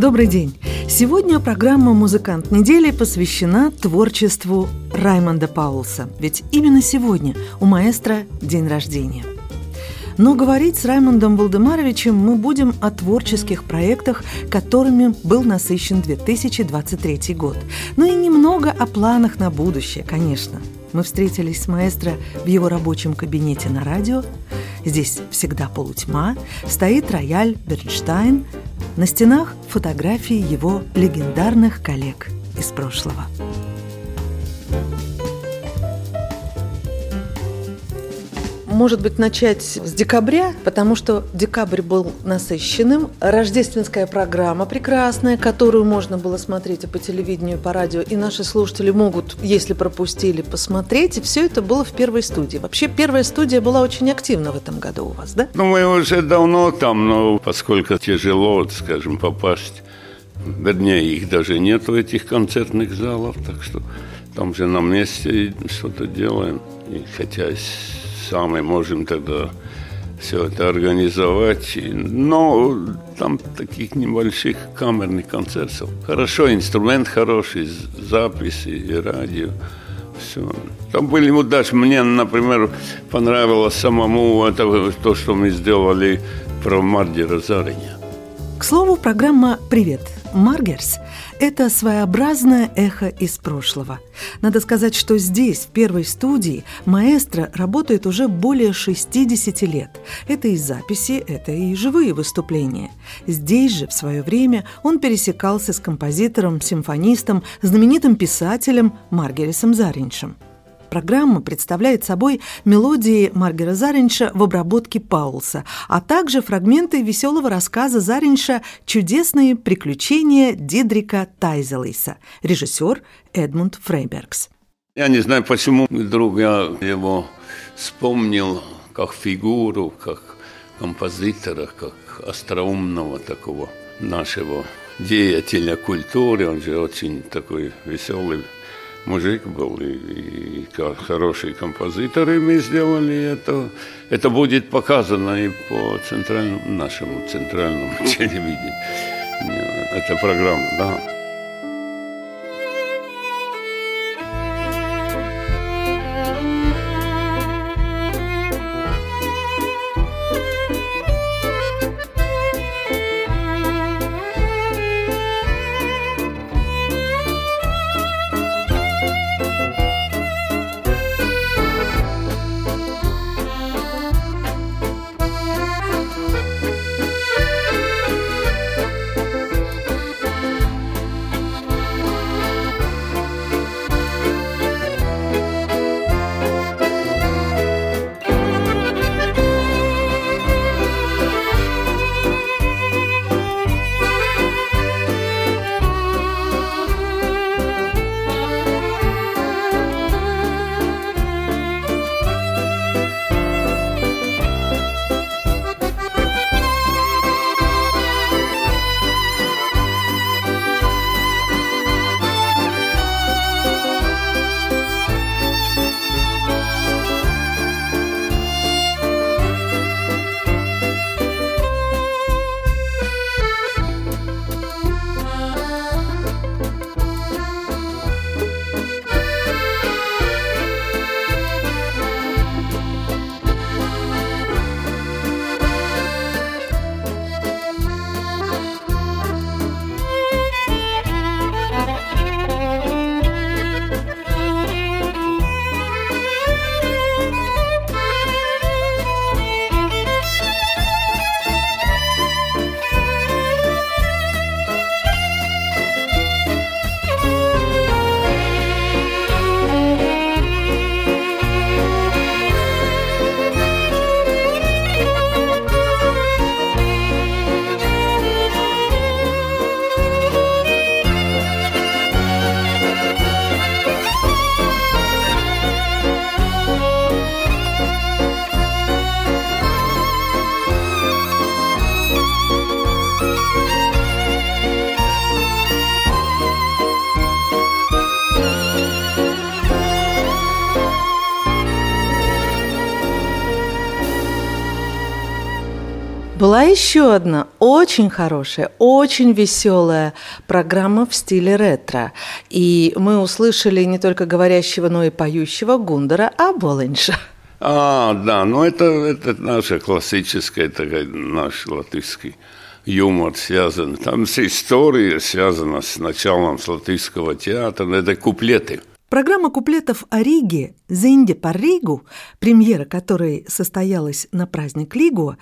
Добрый день! Сегодня программа «Музыкант недели» посвящена творчеству Раймонда Паулса. Ведь именно сегодня у маэстро день рождения. Но говорить с Раймондом Валдемаровичем мы будем о творческих проектах, которыми был насыщен 2023 год. Ну и немного о планах на будущее, конечно. Мы встретились с маэстро в его рабочем кабинете на радио. Здесь всегда полутьма, стоит рояль Бернштайн, на стенах фотографии его легендарных коллег из прошлого. Может быть, начать с декабря, потому что декабрь был насыщенным. Рождественская программа прекрасная, которую можно было смотреть и по телевидению, и по радио, и наши слушатели могут, если пропустили, посмотреть. И все это было в первой студии. Вообще, первая студия была очень активна в этом году у вас, да? Ну, мы уже давно там, но поскольку тяжело, скажем, попасть Вернее, их даже нет в этих концертных залах, так что там же на месте что-то делаем. И хотя сами можем тогда все это организовать. Но там таких небольших камерных концертов. Хорошо, инструмент хороший, записи и радио. Все. Там были даже мне, например, понравилось самому это, то, что мы сделали про Мардера Зариня. К слову, программа «Привет, Маргерс» – это своеобразное эхо из прошлого. Надо сказать, что здесь, в первой студии, маэстро работает уже более 60 лет. Это и записи, это и живые выступления. Здесь же, в свое время, он пересекался с композитором, симфонистом, знаменитым писателем Маргерисом Зариншем. Программа представляет собой мелодии Маргера Заринша в обработке Паулса, а также фрагменты веселого рассказа Заринша «Чудесные приключения Дидрика Тайзелейса», режиссер Эдмунд Фрейбергс. Я не знаю, почему вдруг я его вспомнил как фигуру, как композитора, как остроумного такого нашего деятеля культуры. Он же очень такой веселый мужик был и, и хороший композитор, и мы сделали это. Это будет показано и по центральному, нашему центральному телевидению. Это программа, да. Была еще одна очень хорошая, очень веселая программа в стиле ретро. И мы услышали не только говорящего, но и поющего Гундера Аболинша. А, да, ну это, это наша классическая такая, наш латышский юмор связан. Там вся история связана с началом с латышского театра. Это куплеты – Программа куплетов о Риге «Зинди по Ригу», премьера которой состоялась на праздник Лигу,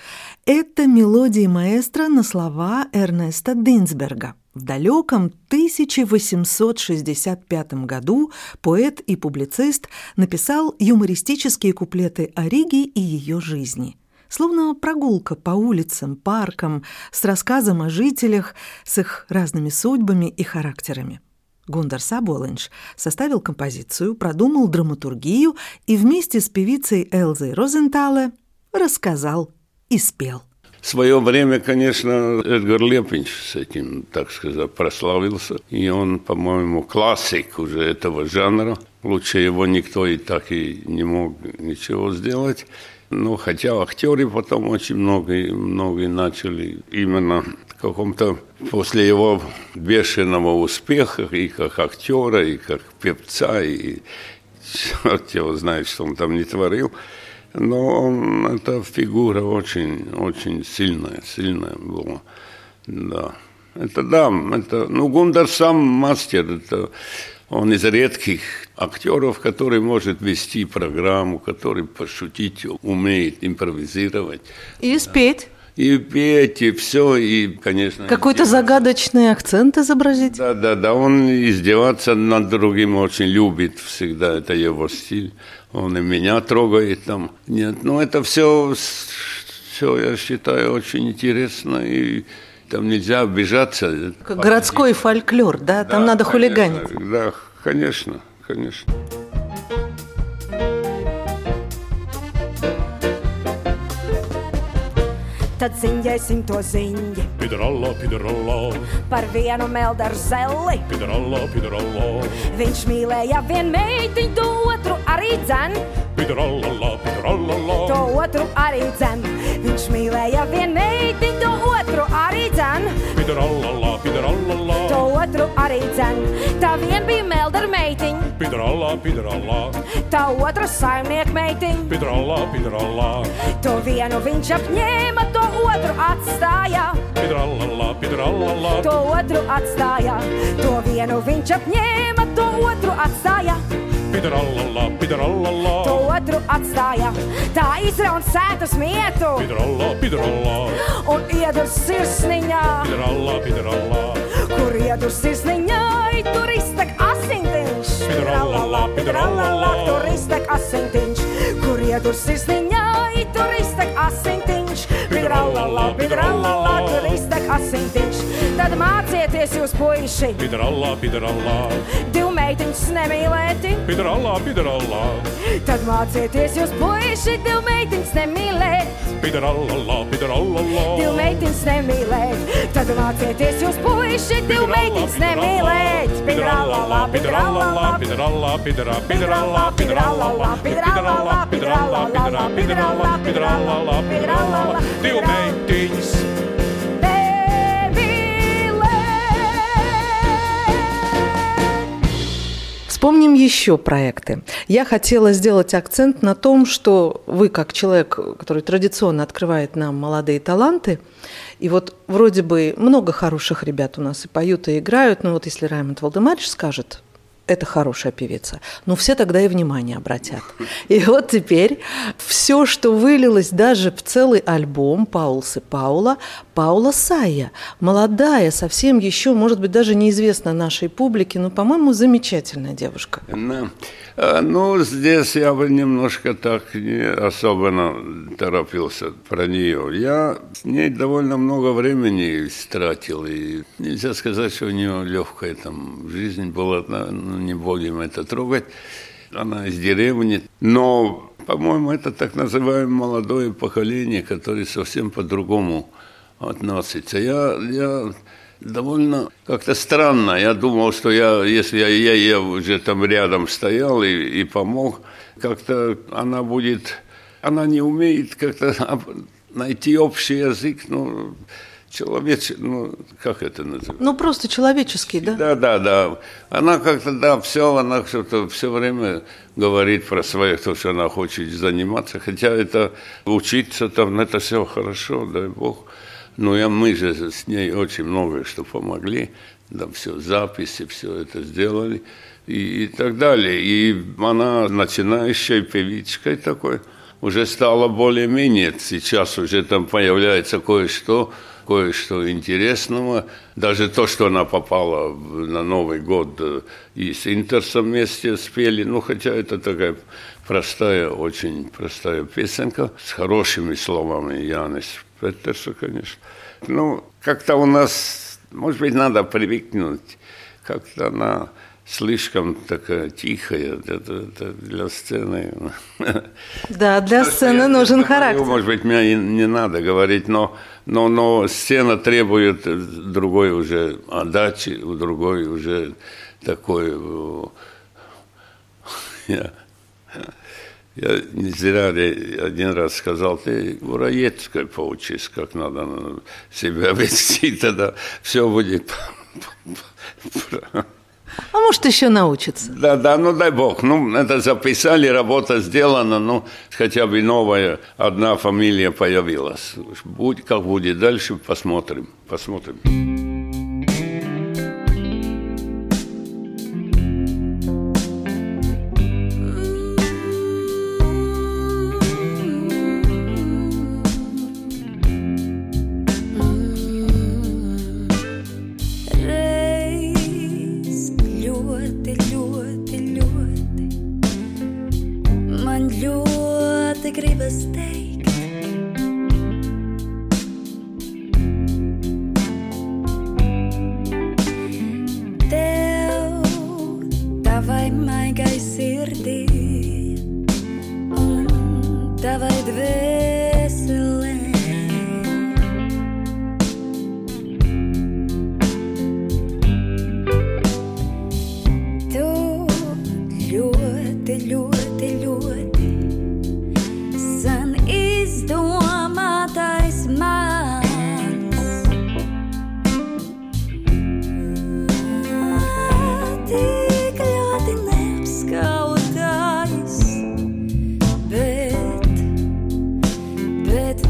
это мелодии маэстро на слова Эрнеста Динсберга. В далеком 1865 году поэт и публицист написал юмористические куплеты о Риге и ее жизни – словно прогулка по улицам, паркам, с рассказом о жителях, с их разными судьбами и характерами. Гундар Саболинш составил композицию, продумал драматургию и вместе с певицей Элзой Розентале рассказал и спел. В свое время, конечно, Эдгар Лепинч с этим, так сказать, прославился. И он, по-моему, классик уже этого жанра. Лучше его никто и так и не мог ничего сделать. Ну, хотя актеры потом очень много, многие начали именно каком-то после его бешеного успеха и как актера, и как певца, и черт его знает, что он там не творил. Но он, эта фигура очень, очень сильная, сильная была. Да. Это да, это, ну, Гундар сам мастер, это он из редких актеров, который может вести программу, который пошутить умеет, импровизировать. И спеть и петь, и все, и, конечно... Какой-то загадочный акцент изобразить? Да, да, да, он издеваться над другим очень любит всегда, это его стиль. Он и меня трогает там. Нет, ну это все, все, я считаю, очень интересно, и там нельзя обижаться. Как городской фольклор, да? Там да, надо конечно, хулиганить. Да, конечно, конечно. Tad ziņģēsim to ziņģi. Pidralla, pidralla. Par vienu meldaru zelli. Pidralla, pidralla. Viņš mīlēja vienu meitiņu, to otru arī dzen. Pidralla, pidralla. To otru arī dzen. Viņš mīlēja vienu meitiņu, to otru arī dzen. Pidralla, pidralla. To otru arī dzen. Tā vien bija meldaru meitiņa. Pidralla, pidralla. Tā otra saimnieka meitiņa. Pidralla, pidralla. To vienu viņš apņēma, to otru atstāja. Pidralala, pidralala. To otru atstāja. To vienu viņš apņēma, to otru atstāja. Pidralala, pidralala. To otru atstāja. Tā izraun sētas mietu. Pidralala, pidralala. Un iedurs sirsniņā. Pidralala, pidralala. Kur iedurs sirsniņā, tur iztek asintiņš. Pidralala, pidralala. Tur iztek asintiņš. Kur iedurs sirsniņā, tur iztek asintiņš pidralala, pidralala, tur iztek asintiņš tad mācieties jūs, puiši! Pidralā, pidralā! Divu meitiņus nemīlēti! Pidralā, pidralā! Tad mācieties jūs, puiši, divu meitiņus nemīlēt! Pidralā, pidralā! Divu meitiņus nemīlēt! Tad mācieties jūs, puiši, divu meitiņus nemīlēt! Pidralā, pidralā! Pidralā, pidralā! Pidralā, pidralā! Pidralā, pidralā! Pidralā, pidralā! Pidralā, pidralā! Divu meitiņus! Вспомним еще проекты. Я хотела сделать акцент на том, что вы, как человек, который традиционно открывает нам молодые таланты, и вот вроде бы много хороших ребят у нас и поют, и играют, но вот если Раймонд Валдемарич скажет, это хорошая певица. Ну, все тогда и внимание обратят. И вот теперь все, что вылилось даже в целый альбом Паулсы Паула, Паула Сая, молодая, совсем еще, может быть, даже неизвестна нашей публике, но, по-моему, замечательная девушка. Да. А, ну, здесь я бы немножко так не особенно торопился про нее. Я с ней довольно много времени стратил, и нельзя сказать, что у нее легкая там жизнь была, ну, не будем это трогать. Она из деревни, но, по-моему, это так называемое молодое поколение, которое совсем по-другому относится. Я, я довольно как-то странно. Я думал, что я, если я, я, я уже там рядом стоял и, и помог, как-то она будет, она не умеет как-то найти общий язык, ну, человече, ну, как это называется? Ну, просто человеческий, да? Да, да, да. Она как-то, да, все, она что-то все время говорит про свое, то, что она хочет заниматься, хотя это учиться там, это все хорошо, дай Бог. Но я, мы же с ней очень многое что помогли, да, все, записи, все это сделали и, и так далее. И она начинающая певичкой такой, уже стала более-менее, сейчас уже там появляется кое-что, кое-что интересного. Даже то, что она попала на Новый год э, и с Интерсом вместе спели, ну, хотя это такая простая, очень простая песенка с хорошими словами Янис Петерса, конечно. Ну, как-то у нас, может быть, надо привыкнуть, как-то она слишком такая тихая это для сцены. Да, для сцены Я нужен говорю, характер. Может быть, мне не, надо говорить, но, но, но сцена требует другой уже отдачи, другой уже такой... Я, я не зря один раз сказал, ты у Раецкой поучись, как надо себя вести, тогда все будет А может, еще научится. Да, да, ну дай бог. Ну, это записали, работа сделана, ну, хотя бы новая одна фамилия появилась. Будь, как будет дальше, посмотрим, посмотрим.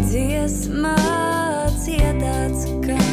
Dziesmā dziedāts gan.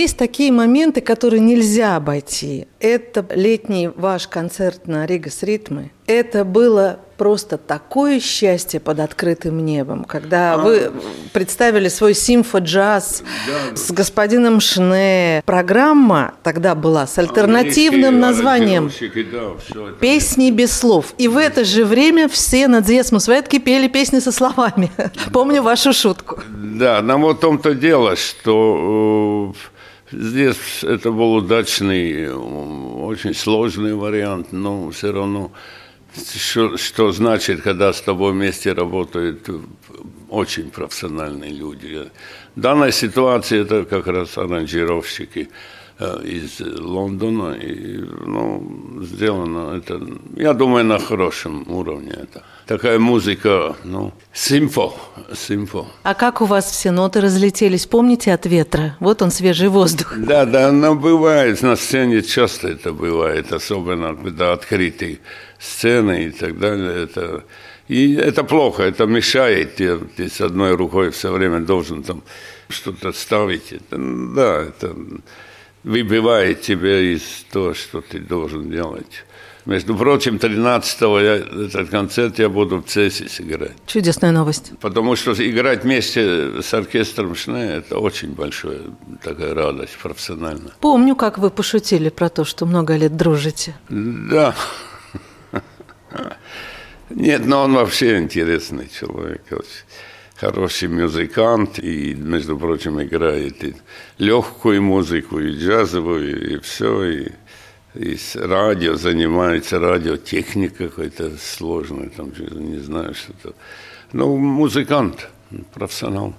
Есть такие моменты, которые нельзя обойти. Это летний ваш концерт на Ригас Ритмы. Это было просто такое счастье под открытым небом, когда вы представили свой симфо-джаз с господином Шне. Программа тогда была с альтернативным названием Аранжировщики, да. «Песни без слов». И в это же время все на Дзесму Светки пели песни со словами. Помню вашу шутку. Да, но вот в том-то дело, что э, здесь это был удачный, очень сложный вариант, но все равно, что, что значит, когда с тобой вместе работают очень профессиональные люди. В данной ситуации это как раз аранжировщики из Лондона, и ну, сделано это, я думаю, на хорошем уровне это. Такая музыка, ну, симфо, симфо. А как у вас все ноты разлетелись? Помните от ветра? Вот он, свежий воздух. Да, да, оно бывает, на сцене часто это бывает, особенно когда открытые сцены и так далее. Это, и это плохо, это мешает, ты, ты с одной рукой все время должен там что-то ставить. Это, да, это выбивает тебя из того, что ты должен делать. Между прочим, 13-го я, этот концерт я буду в Цесис играть. Чудесная новость. Потому что играть вместе с оркестром Шне – это очень большая такая радость профессионально. Помню, как вы пошутили про то, что много лет дружите. Да. Нет, но он вообще интересный человек. Хороший музыкант и, между прочим, играет и легкую музыку, и джазовую, и все. И, и с радио занимается, радиотехника какой-то сложная, там, не знаю, что-то. Ну, музыкант, профессионал.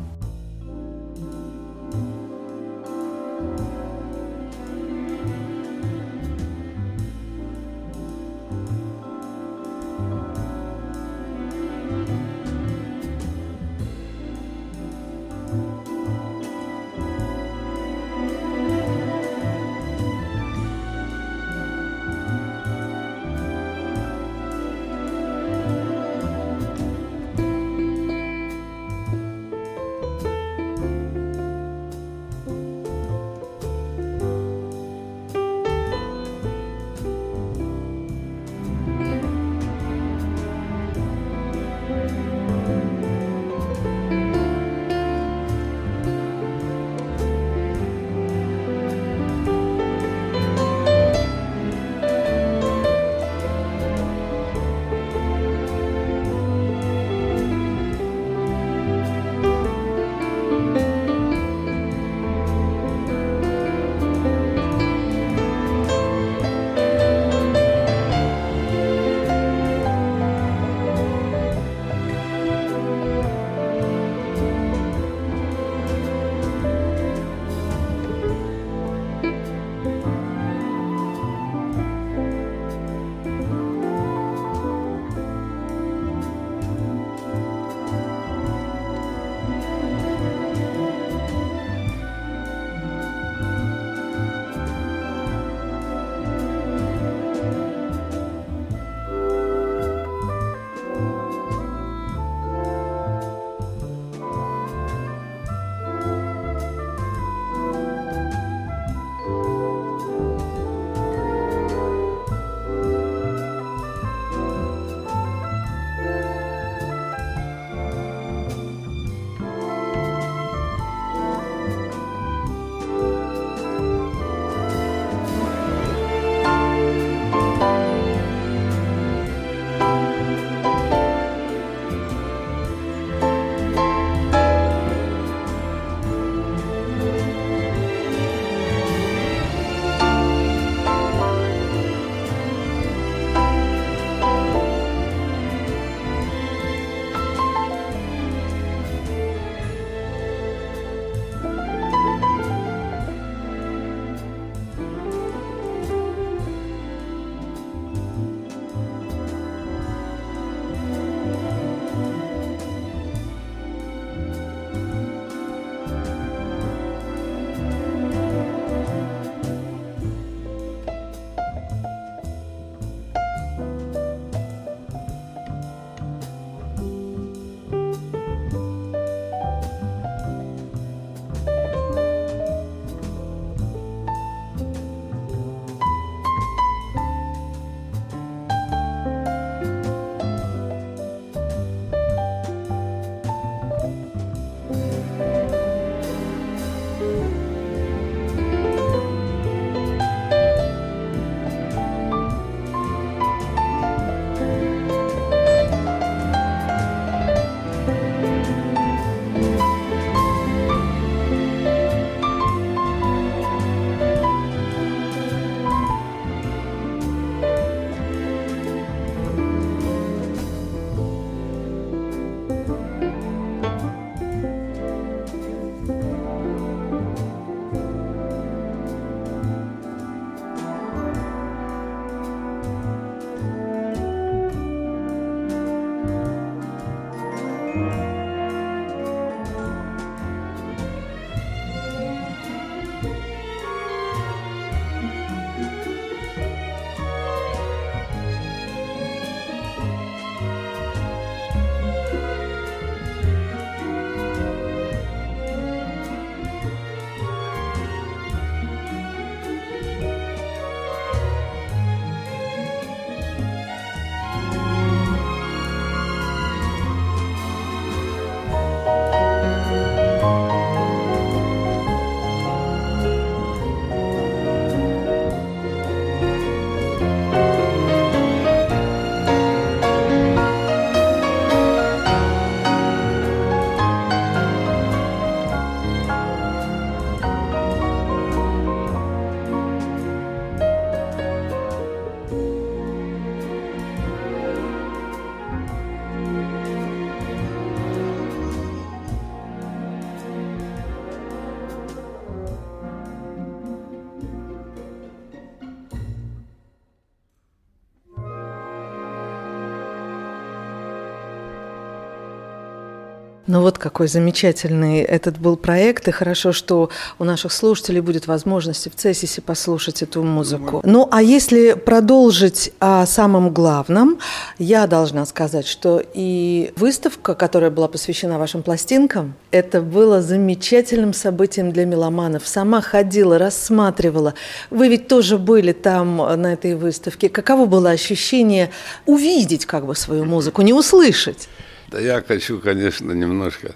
Ну вот какой замечательный этот был проект, и хорошо, что у наших слушателей будет возможность в Цессисе послушать эту музыку. Ну а если продолжить о самом главном, я должна сказать, что и выставка, которая была посвящена вашим пластинкам, это было замечательным событием для меломанов. Сама ходила, рассматривала. Вы ведь тоже были там на этой выставке. Каково было ощущение увидеть как бы свою музыку, не услышать? Да я хочу, конечно, немножко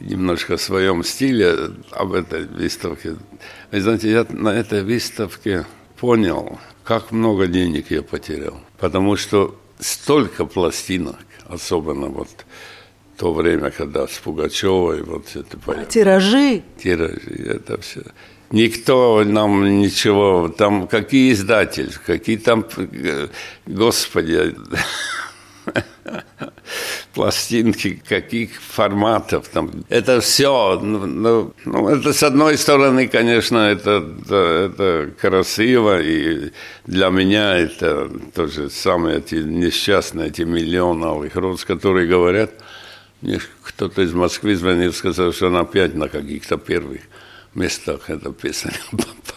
немножко в своем стиле об этой выставке. Вы знаете, я на этой выставке понял, как много денег я потерял. Потому что столько пластинок, особенно вот то время, когда с Пугачевой вот это поехало. Тиражи. Тиражи, это все. Никто нам ничего, там какие издатели, какие там, э, господи, пластинки, каких форматов там. Это все, ну, ну, ну, это с одной стороны, конечно, это, это, это красиво, и для меня это тоже самые эти несчастные, эти миллионы алых роз, которые говорят, мне кто-то из Москвы звонил, сказал, что он опять на каких-то первых местах эта песня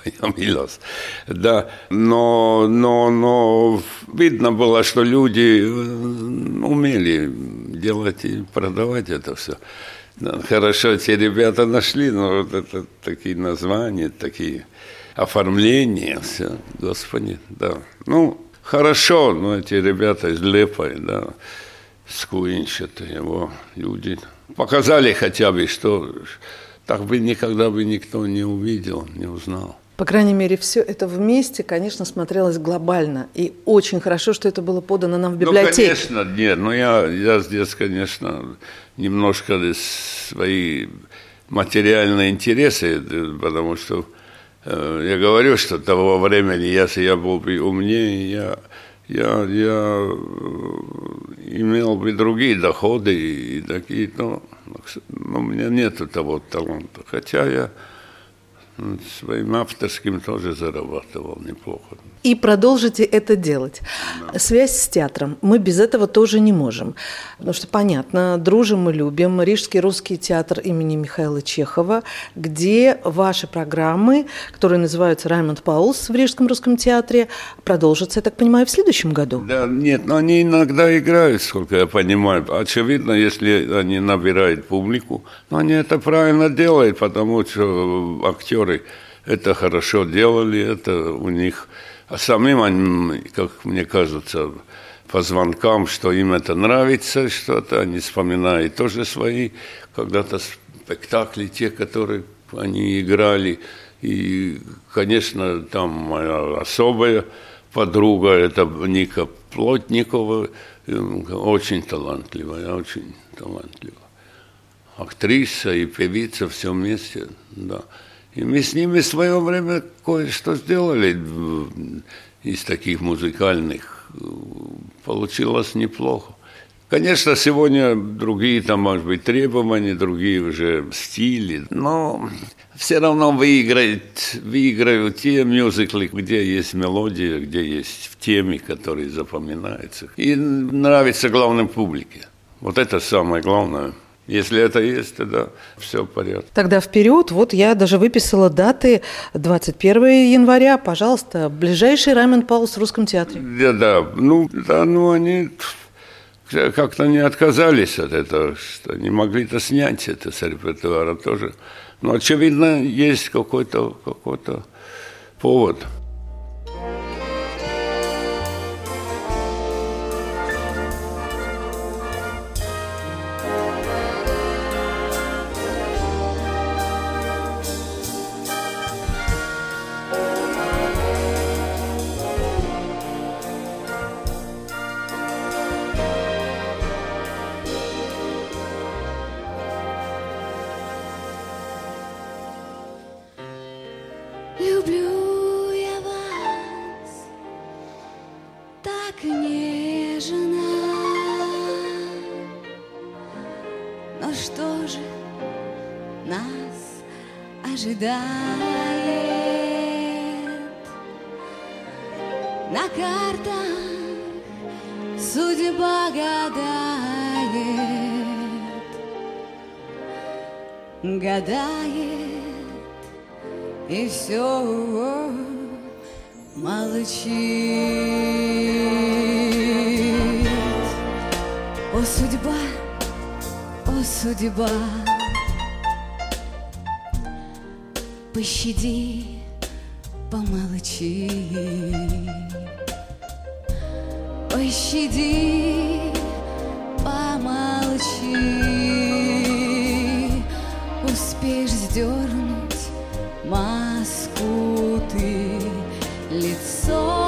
появилась. Да, но, но, но видно было, что люди умели делать и продавать это все. Хорошо, эти ребята нашли, но вот это такие названия, такие оформления, все, господи, да. Ну, хорошо, но эти ребята из Лепой, да, Скуинчат, его люди показали хотя бы, что так бы никогда бы никто не увидел, не узнал. По крайней мере, все это вместе, конечно, смотрелось глобально. И очень хорошо, что это было подано нам в библиотеке. Ну, конечно, нет. Но я, я здесь, конечно, немножко свои материальные интересы, потому что э, я говорю, что того времени, если я был бы умнее, я, я, я имел бы другие доходы и такие, но, но у меня нет того таланта. Хотя я своим авторским тоже зарабатывал неплохо. И продолжите это делать. Да. Связь с театром. Мы без этого тоже не можем. Потому что, понятно, дружим мы любим. Рижский русский театр имени Михаила Чехова, где ваши программы, которые называются «Раймонд Паулс» в Рижском русском театре, продолжатся, я так понимаю, в следующем году. Да, нет, но они иногда играют, сколько я понимаю. Очевидно, если они набирают публику, но они это правильно делают, потому что актеры это хорошо делали, это у них а самим они, как мне кажется, по звонкам, что им это нравится, что-то они вспоминают тоже свои когда-то спектакли, те, которые они играли. И, конечно, там моя особая подруга, это Ника Плотникова, очень талантливая, очень талантливая. Актриса и певица все вместе, да. И мы с ними в свое время кое-что сделали из таких музыкальных. Получилось неплохо. Конечно, сегодня другие там, может быть, требования, другие уже стили, но все равно выиграют, выиграют те мюзиклы, где есть мелодия, где есть в теме, которые запоминаются. И нравится главной публике. Вот это самое главное – если это есть, тогда все в порядке. Тогда вперед. Вот я даже выписала даты 21 января. Пожалуйста, ближайший рамен Паулс в Русском театре. Да, да. Ну, да, ну они как-то не отказались от этого, что не могли-то снять это с репертуара тоже. Но, очевидно, есть какой-то какой повод. soul.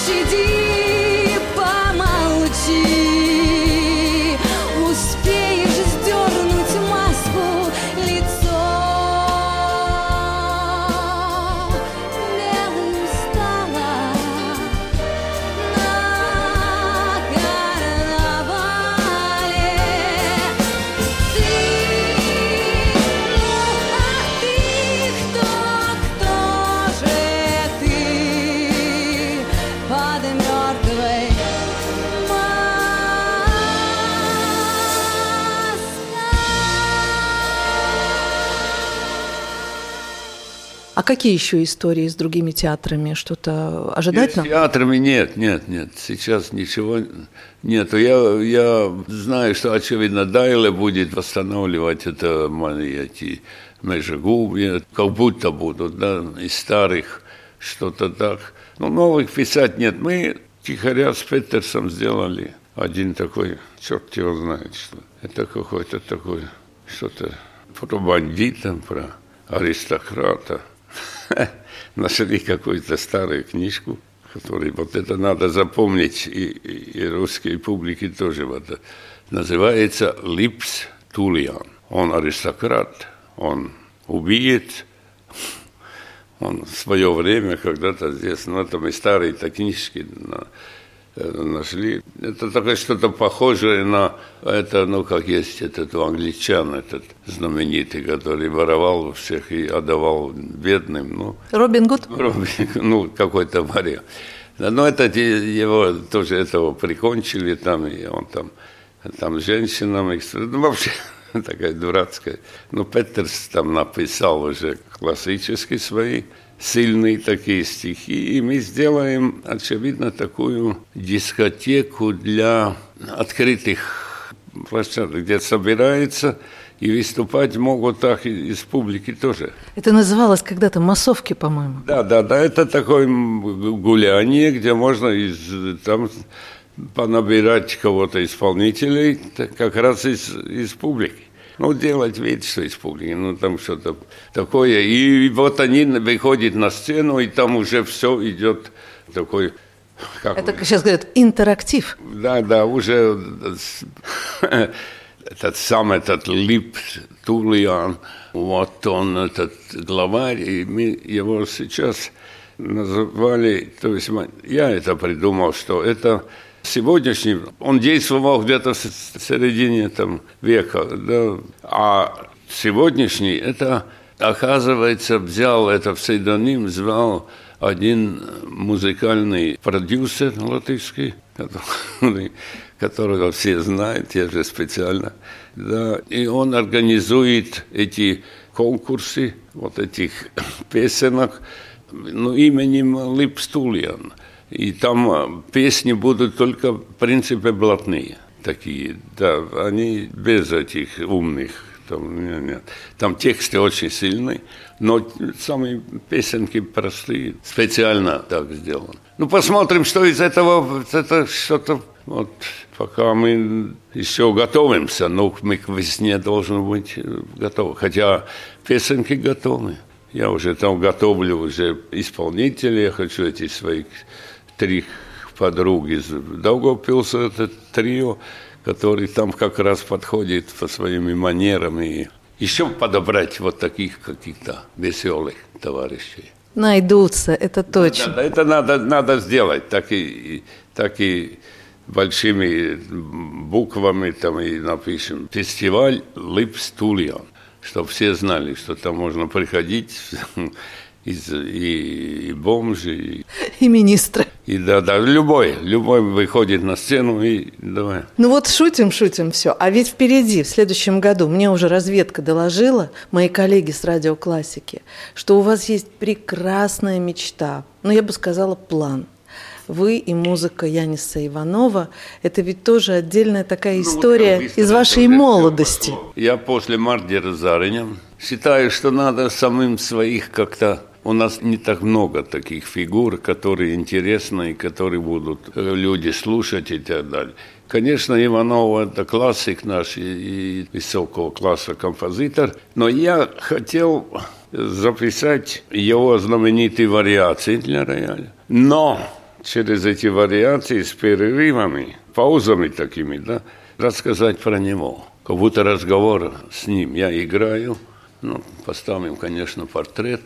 she А какие еще истории с другими театрами? Что-то ожидать С нам? театрами нет, нет, нет. Сейчас ничего нету. Я, я знаю, что, очевидно, Дайле будет восстанавливать это эти межегубья, как будто будут, да, из старых, что-то так. Но новых писать нет. Мы тихоря с Петерсом сделали один такой, черт его знает, что. Это какой-то такой, что-то про бандита, про аристократа. Нашли какую-то старую книжку, которую вот это надо запомнить, и, и, русской публике тоже. Вот, называется Липс Тулиан. Он аристократ, он убиет, он в свое время когда-то здесь, ну, это мы на- э, нашли. Это такое что-то похожее на это, ну, как есть этот англичан, этот знаменитый, который воровал у всех и отдавал бедным, ну, Робин Гуд? Робин, ну, какой-то вариант. Но это его тоже этого прикончили там, и он там, там женщинам, ну, вообще такая дурацкая. Ну, Петерс там написал уже классические свои сильные такие стихи, и мы сделаем, очевидно, такую дискотеку для открытых площадок, где собирается и выступать могут так и из публики тоже. Это называлось когда-то массовки, по-моему. Да, да, да, это такое гуляние, где можно из, там понабирать кого-то исполнителей, как раз из, из публики. Ну, делать вид, что из публики, ну, там что-то такое. И вот они выходят на сцену, и там уже все идет такой... Как Это, вы- сейчас говорят, интерактив. да, да, уже этот сам этот Лип Тулиан, вот он, этот главарь, и мы его сейчас называли, то есть я это придумал, что это сегодняшний, он действовал где-то в середине там, века, да, а сегодняшний, это, оказывается, взял это псевдоним, звал один музыкальный продюсер латышский, который, которого все знают, я же специально, да, и он организует эти конкурсы, вот этих песенок, ну, именем Лип Стульян. И там э, песни будут только, в принципе, блатные такие, да, они без этих умных, там, нет, нет. там тексты очень сильные, но самые песенки простые, специально так сделаны. Ну, посмотрим, что из этого, это что-то, вот, пока мы еще готовимся, но мы к весне должны быть э, готовы, хотя песенки готовы. Я уже там готовлю уже исполнителей, я хочу эти свои три подруги из Даугавпилса, это трио, который там как раз подходит по своими манерам и еще подобрать вот таких каких-то веселых товарищей. Найдутся, это Да, точно. да, это надо, надо сделать, так и, так и большими буквами там и напишем фестиваль Лип Стульян, чтобы все знали, что там можно приходить из, и, и бомжи, и, И министры. и да, да, любой, любой выходит на сцену и давай. Ну вот шутим, шутим, все. А ведь впереди, в следующем году, мне уже разведка доложила, мои коллеги с радиоклассики, что у вас есть прекрасная мечта, ну я бы сказала план. Вы и музыка Яниса Иванова – это ведь тоже отдельная такая история Ну, вот как быстро из вашей молодости. Я после Мардера Зариня считаю, что надо самым своих как-то... У нас не так много таких фигур, которые интересны, и которые будут люди слушать и так далее. Конечно, Иванов – это классик наш и, и высокого класса композитор, но я хотел записать его знаменитые вариации для рояля. Но через эти вариации с перерывами, паузами такими, да, рассказать про него. Как будто разговор с ним. Я играю, ну, поставим, конечно, портрет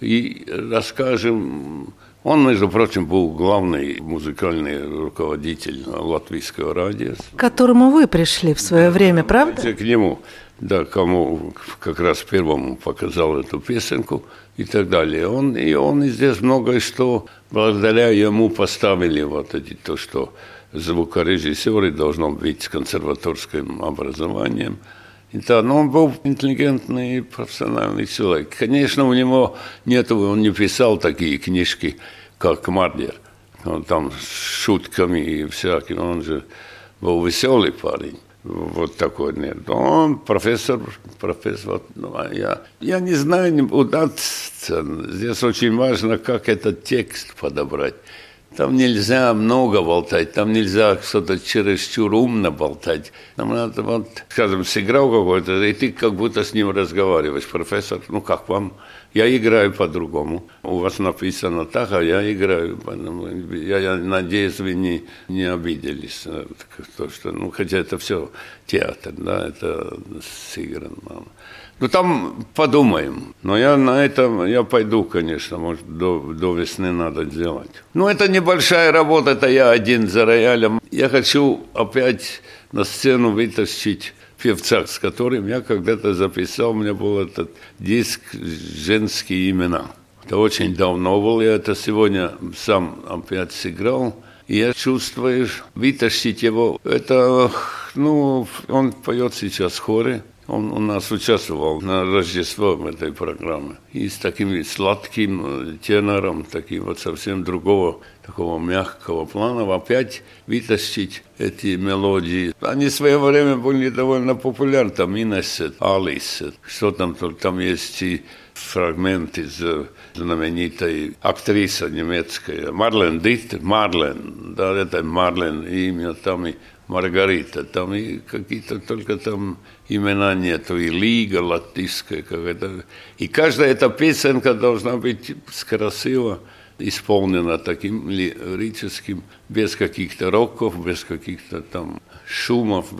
и расскажем. Он, между прочим, был главный музыкальный руководитель латвийского радио. К которому вы пришли в свое время, правда? К нему, да, кому как раз первому показал эту песенку и так далее. Он, и он и здесь многое что благодаря ему поставили вот эти, то, что звукорежиссеры должны быть с консерваторским образованием. И да, но он был интеллигентный и профессиональный человек. Конечно, у него нет, он не писал такие книжки, как Мардер. Он там с шутками и всяким. Он же был веселый парень. Вот такой нет. Он профессор, профессор. Ну, а я, я не знаю, не удастся. Здесь очень важно, как этот текст подобрать. Там нельзя много болтать, там нельзя что-то чересчур умно болтать. Там надо, вот, скажем, сыграл какой-то, и ты как будто с ним разговариваешь. Профессор, ну как вам? Я играю по-другому. У вас написано так, а я играю. Я, я надеюсь, вы не, не обиделись. э, То, что, ну, хотя это все театр, да, это сыграно. Ну, там подумаем. Но я на этом, я пойду, конечно, может, до, до весны надо сделать. Ну, это небольшая работа, это я один за роялем. Я хочу опять на сцену вытащить певца, с которым я когда-то записал, у меня был этот диск «Женские имена». Это очень давно был, я это сегодня сам опять сыграл. И я чувствую, вытащить его, это, ну, он поет сейчас в хоре. Он у нас участвовал на Рождество в этой программе. И с таким сладким э, тенором, таким вот совсем другого, такого мягкого плана, опять вытащить эти мелодии. Они в свое время были довольно популярны. Там Инесет, Алисет, что там, там есть и фрагмент из э, знаменитой актрисы немецкой Марлен Диттер, Марлен, да, это Марлен, имя там и Маргарита, там и какие-то только там имена нету, и Лига латышская какая-то. И каждая эта песенка должна быть красиво исполнена таким лирическим, без каких-то роков, без каких-то там шумов,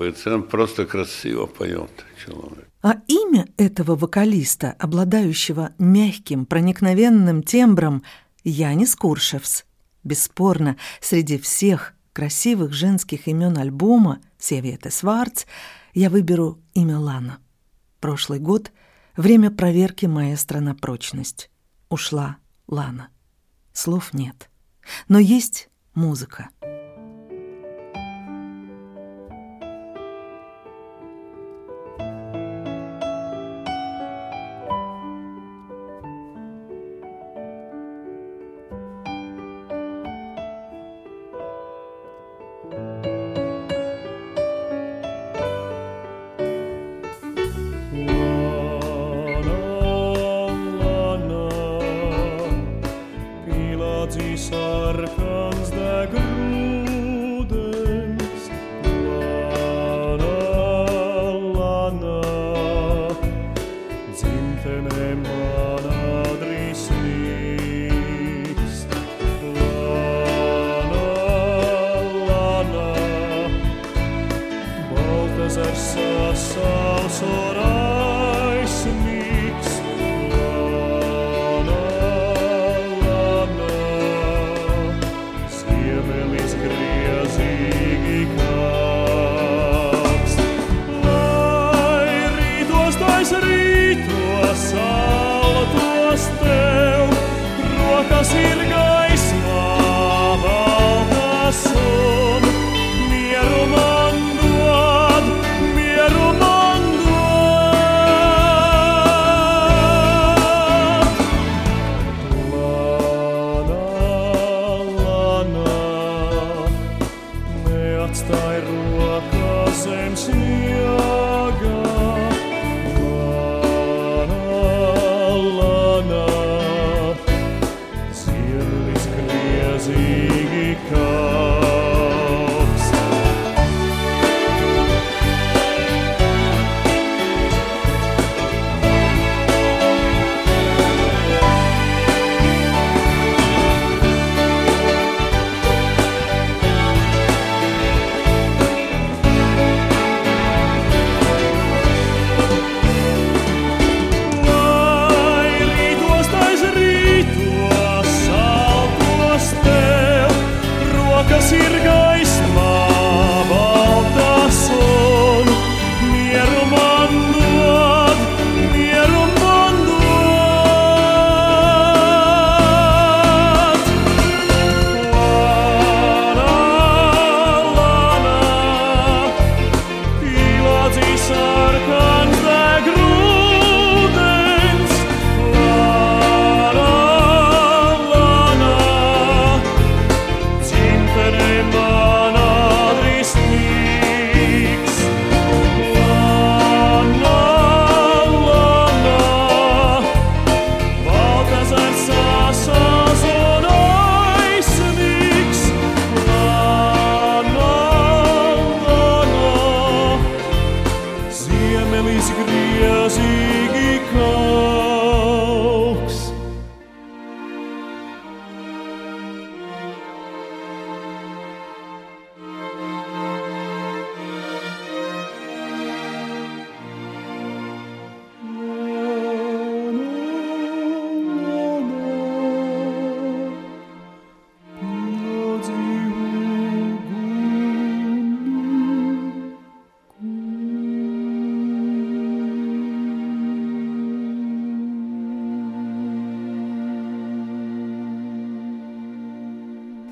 просто красиво поет человек. А имя этого вокалиста, обладающего мягким, проникновенным тембром, Янис Куршевс. Бесспорно, среди всех, красивых женских имен альбома «Севета Сварц» я выберу имя Лана. Прошлый год — время проверки маэстро на прочность. Ушла Лана. Слов нет. Но есть музыка.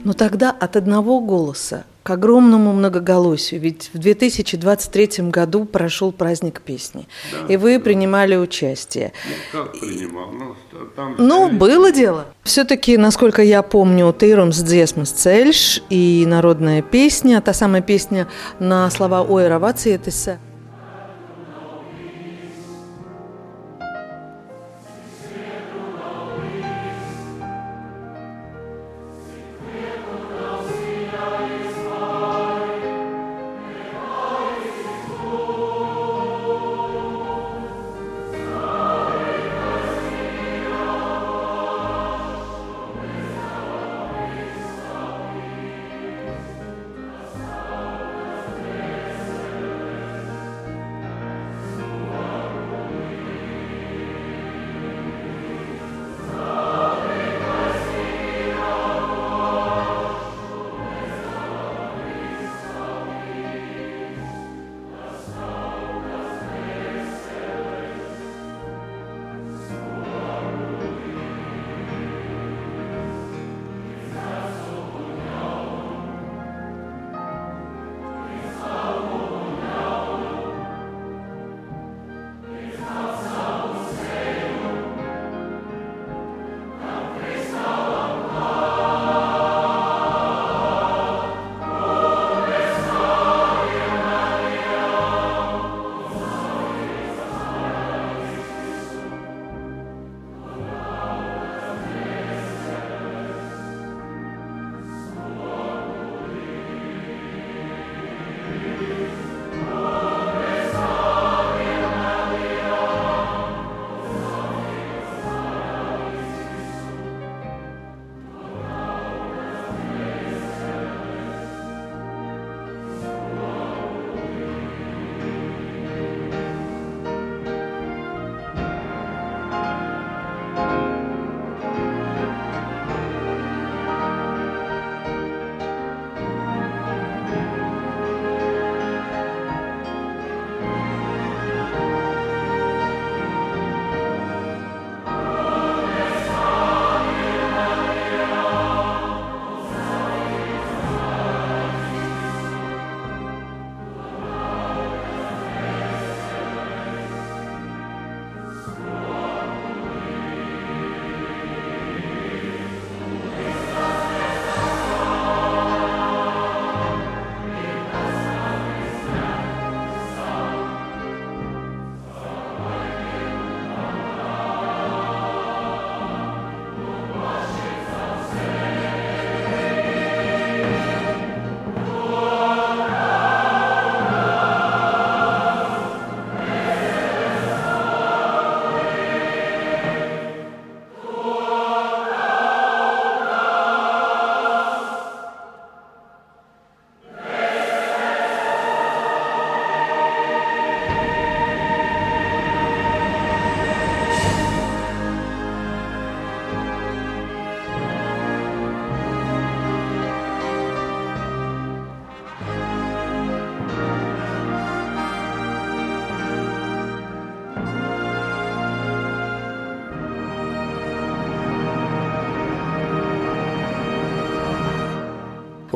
Но тогда от одного голоса к огромному многоголосию, ведь в 2023 году прошел праздник песни, и вы принимали участие. Как принимал? Ну, там Ну, стоит- было дело. Все-таки, насколько я помню, Тейрумс Дзесмас Цельш и народная песня, та самая песня на слова Ой Равациетеса.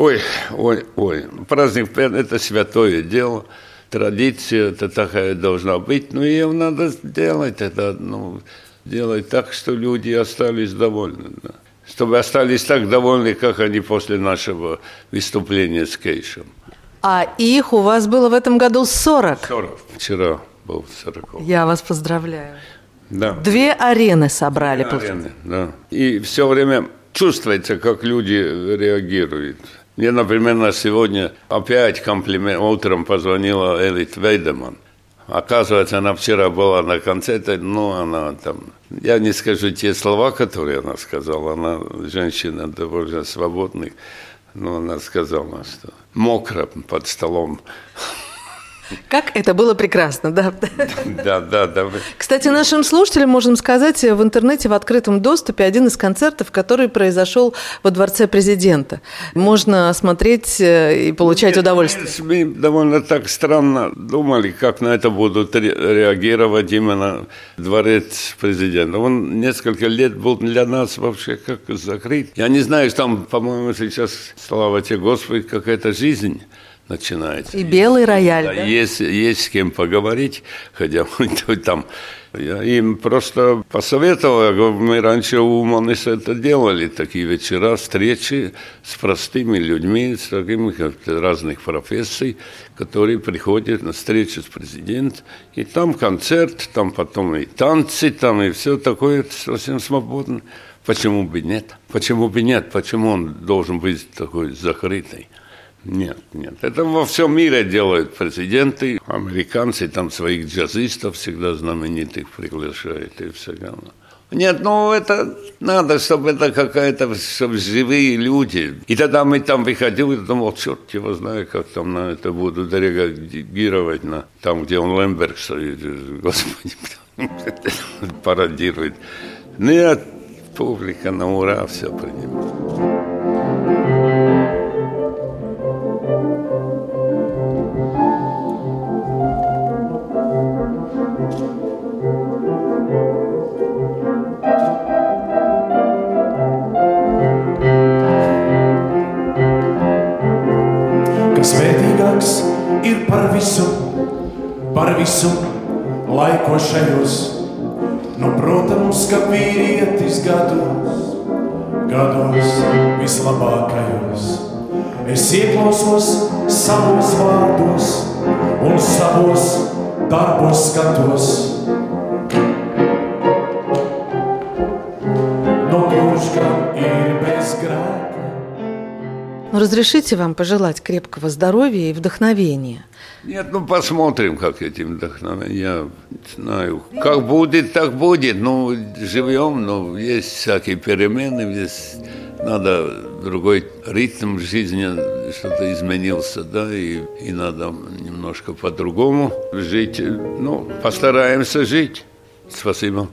Ой, ой, ой. Праздник – это святое дело. Традиция это такая должна быть. Но ее надо сделать. Это, ну, делать так, что люди остались довольны. Да. Чтобы остались так довольны, как они после нашего выступления с Кейшем. А их у вас было в этом году 40. 40. Вчера был 40. Я вас поздравляю. Да. Две арены собрали. Арены, да. И все время чувствуется, как люди реагируют. Мне, например, на сегодня опять комплимент. Утром позвонила Элит Вейдеман. Оказывается, она вчера была на концерте, но она там... Я не скажу те слова, которые она сказала. Она женщина довольно свободная. Но она сказала, что мокро под столом. Как это было прекрасно, да. Да, да, да. Кстати, нашим слушателям можем сказать в интернете в открытом доступе один из концертов, который произошел во Дворце президента. Можно смотреть э, и получать удовольствие. Мы довольно так странно думали, как на это будут реагировать именно Дворец президента. Он несколько лет был для нас вообще как закрыт. Я не знаю, там, по-моему, сейчас, слава тебе Господи, какая-то жизнь начинается. И белый рояль, да? да? Есть, есть с кем поговорить, хотя там... Я им просто посоветовал, говорю, мы раньше у Монис это делали, такие вечера, встречи с простыми людьми, с такими разных профессий, которые приходят на встречу с президентом, и там концерт, там потом и танцы, там и все такое совсем свободно. Почему бы нет? Почему бы нет? Почему он должен быть такой закрытый? Нет, нет. Это во всем мире делают президенты. Американцы там своих джазистов всегда знаменитых приглашают и все равно. Нет, ну это надо, чтобы это какая-то, чтобы живые люди. И тогда мы там выходили, думал, черт его знает, как там на это будут реагировать, на там, где он Лемберг стоит, господи, пародирует. Нет, публика на ура все принимает. Visu laikošajos. Nu, protams, ka vīrietis gados, gados vislabākajos. Es ieklausos savos vārdos un savos darbos skatos. Разрешите вам пожелать крепкого здоровья и вдохновения. Нет, ну посмотрим, как этим вдохновением. Я знаю, как будет, так будет. Ну, живем, но есть всякие перемены, есть надо другой ритм жизни, что-то изменился, да, и, и надо немножко по-другому жить. Ну, постараемся жить. Спасибо.